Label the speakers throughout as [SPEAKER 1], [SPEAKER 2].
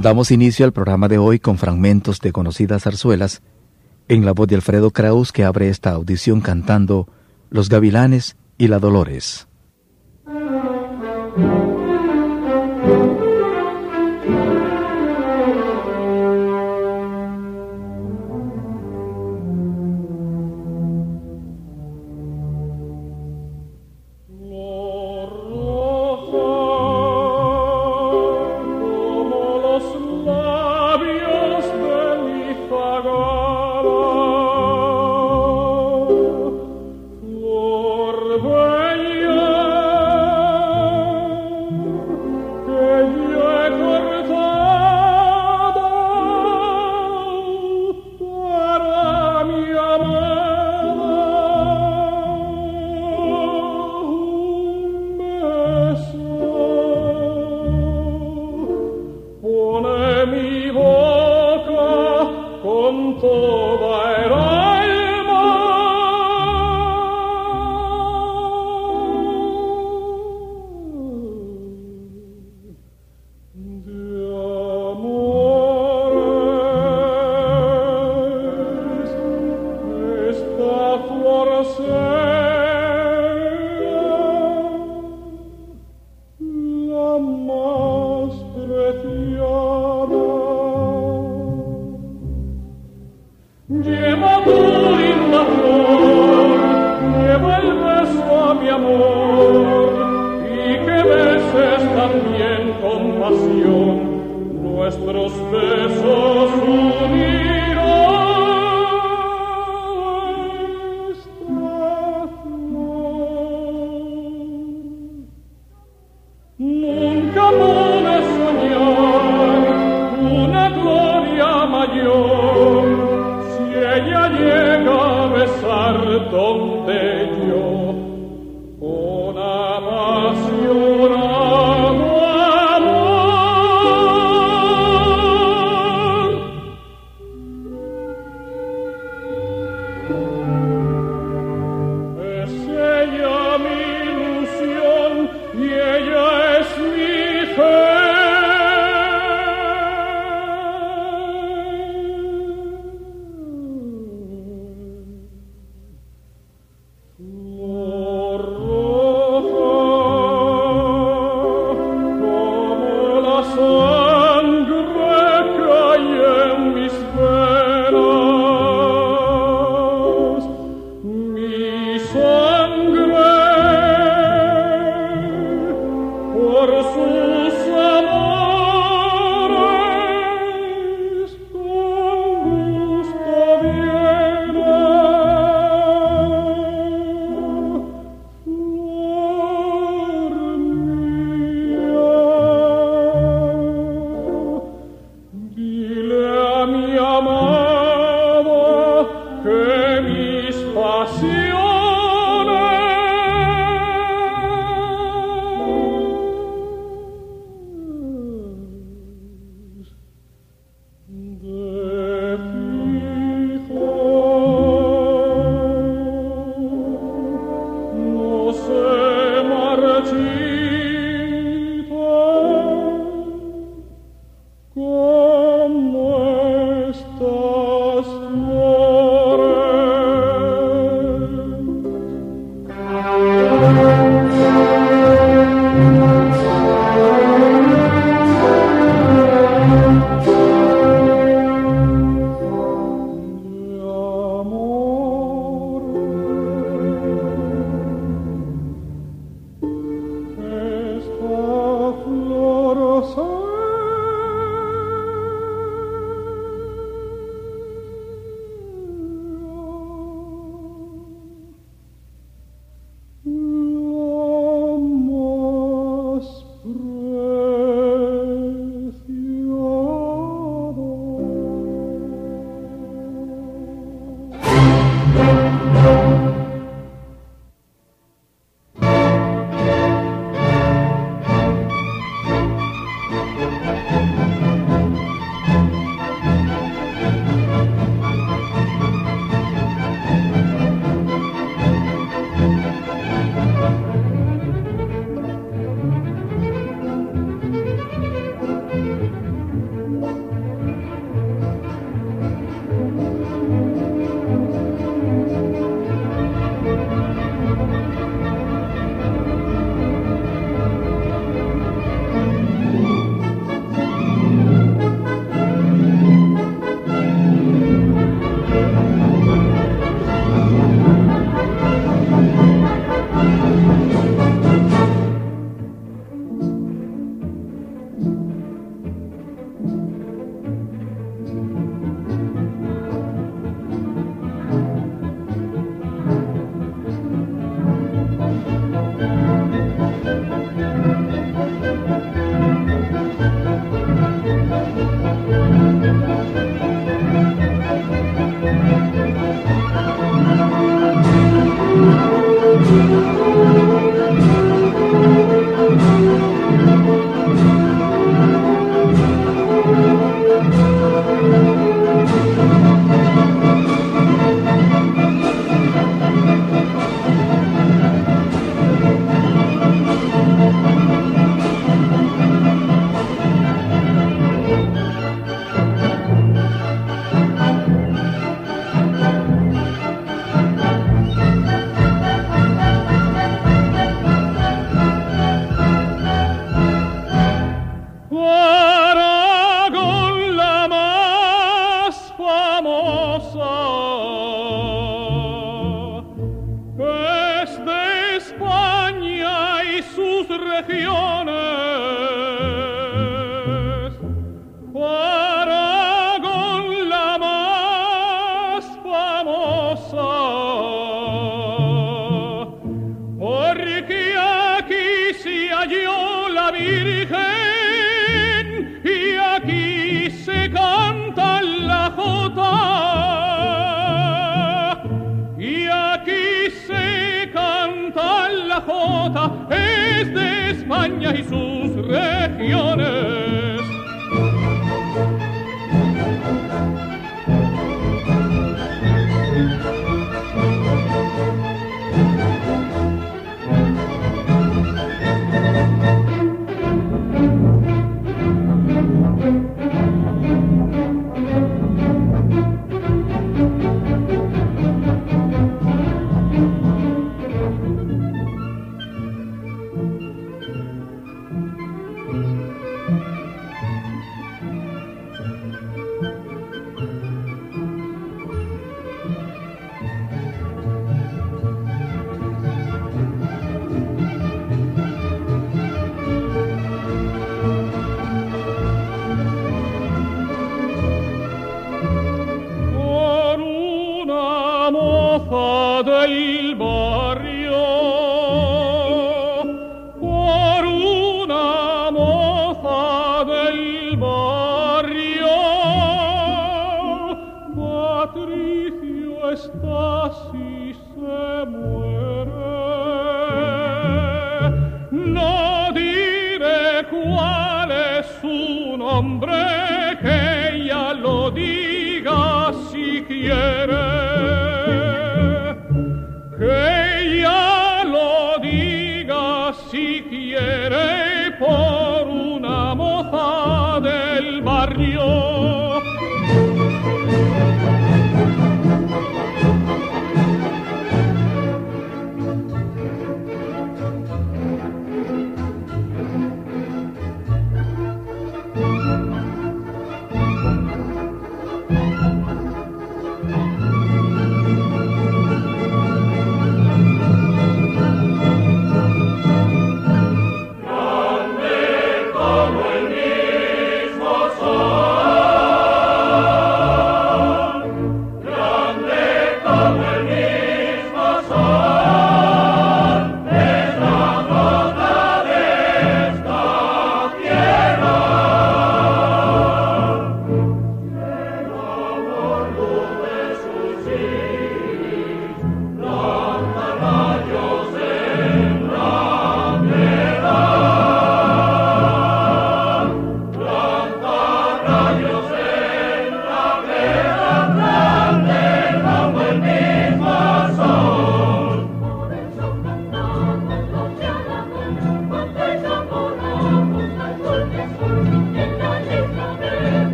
[SPEAKER 1] Damos inicio al programa de hoy con fragmentos de conocidas zarzuelas, en la voz de Alfredo Kraus que abre esta audición cantando Los Gavilanes y la Dolores. στάσεις σε.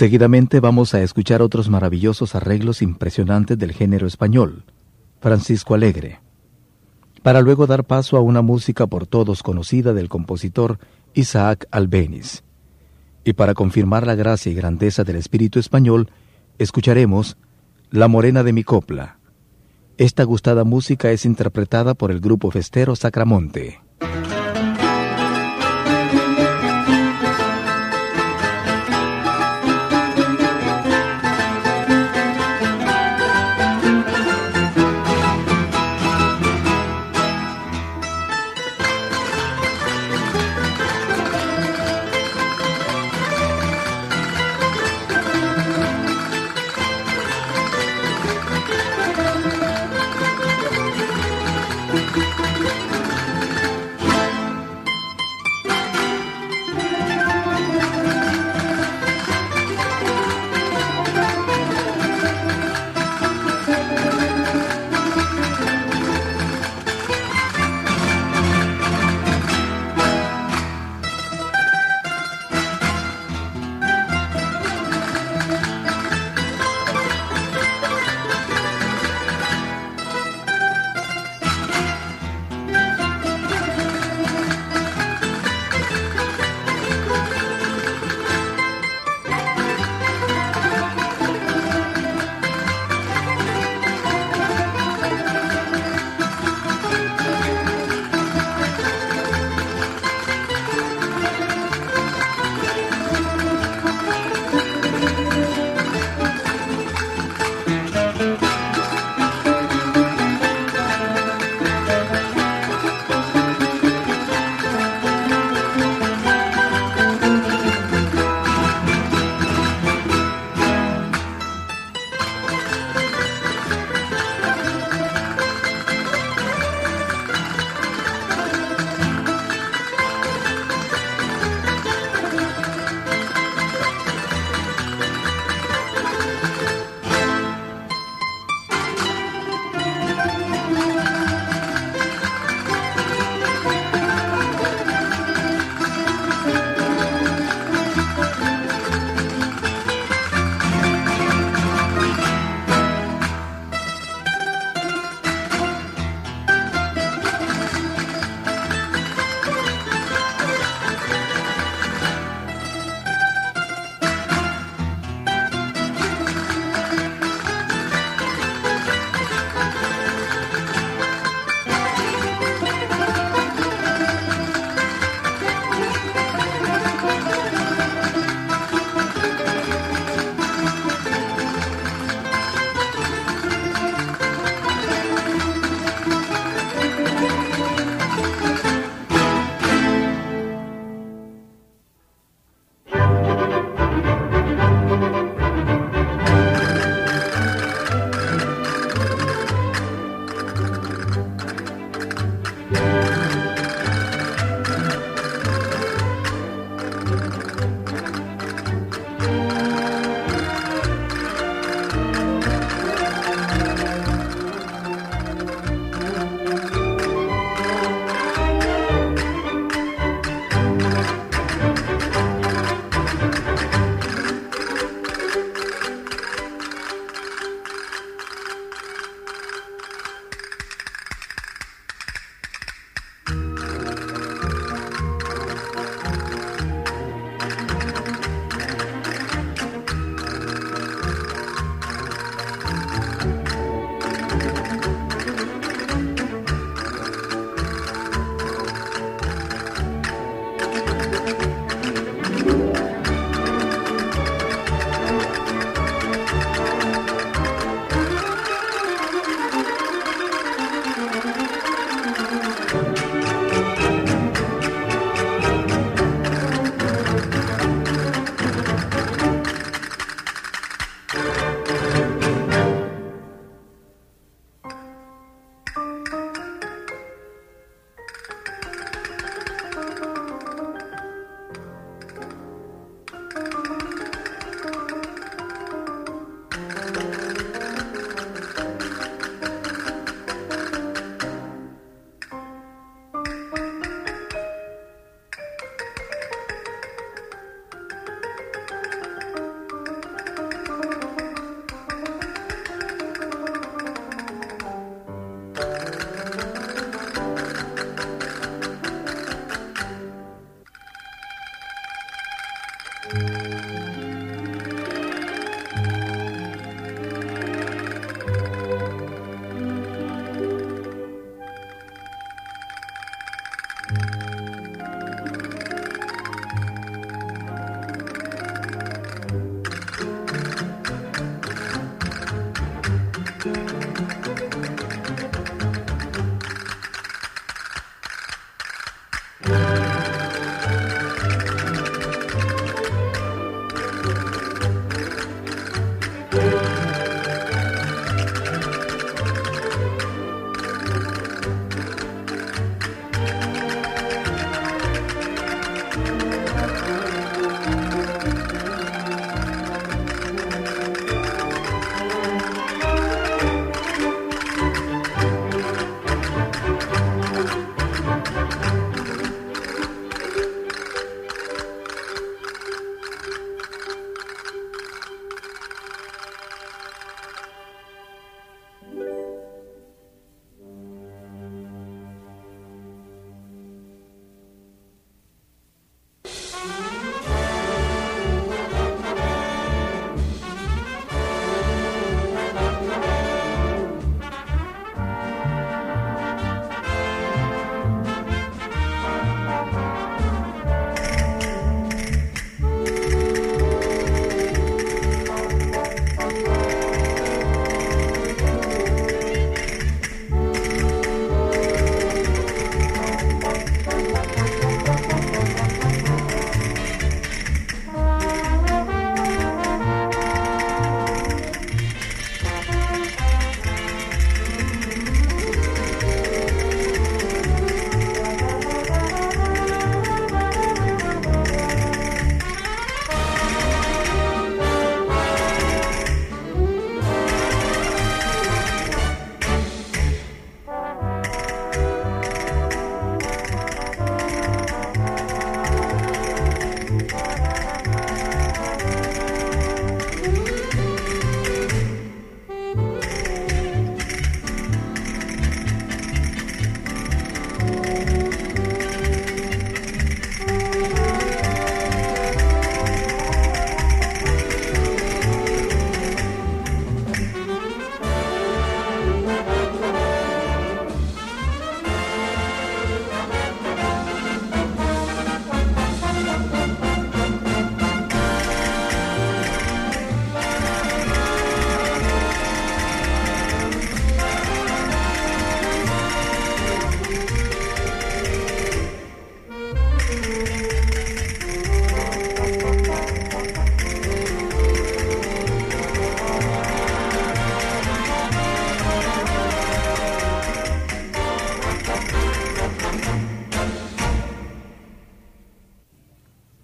[SPEAKER 2] Seguidamente vamos a escuchar otros maravillosos arreglos impresionantes del género español, Francisco Alegre, para luego dar paso a una música por todos conocida del compositor Isaac Albeniz. Y para confirmar la gracia y grandeza del espíritu español, escucharemos La Morena de mi Copla. Esta gustada música es interpretada por el grupo festero Sacramonte.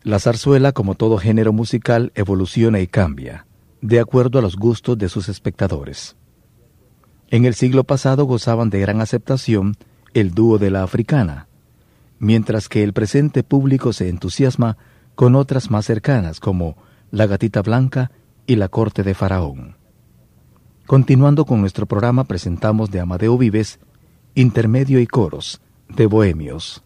[SPEAKER 2] La zarzuela, como todo género musical, evoluciona y cambia, de acuerdo a los gustos de sus espectadores. En el siglo pasado gozaban de gran aceptación el dúo de la africana, mientras que el presente público se entusiasma con otras más cercanas como La Gatita Blanca y La Corte de Faraón. Continuando con nuestro programa presentamos de Amadeo Vives, Intermedio y Coros, de Bohemios.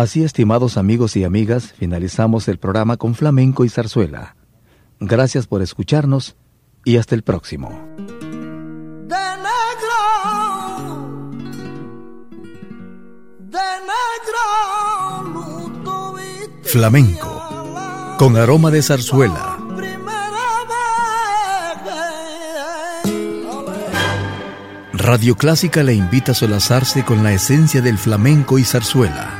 [SPEAKER 1] Así, estimados amigos y amigas, finalizamos el programa con flamenco y zarzuela. Gracias por escucharnos y hasta el próximo.
[SPEAKER 2] Flamenco, con aroma de zarzuela. Radio Clásica le invita a solazarse con la esencia del flamenco y zarzuela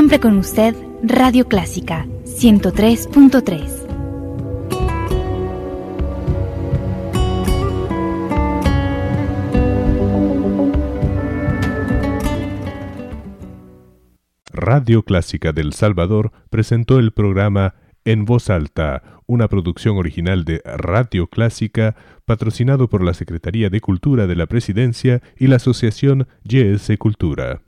[SPEAKER 3] Siempre con usted, Radio Clásica 103.3.
[SPEAKER 4] Radio Clásica del Salvador presentó el programa En Voz Alta, una producción original de Radio Clásica, patrocinado por la Secretaría de Cultura de la Presidencia y la Asociación YS Cultura.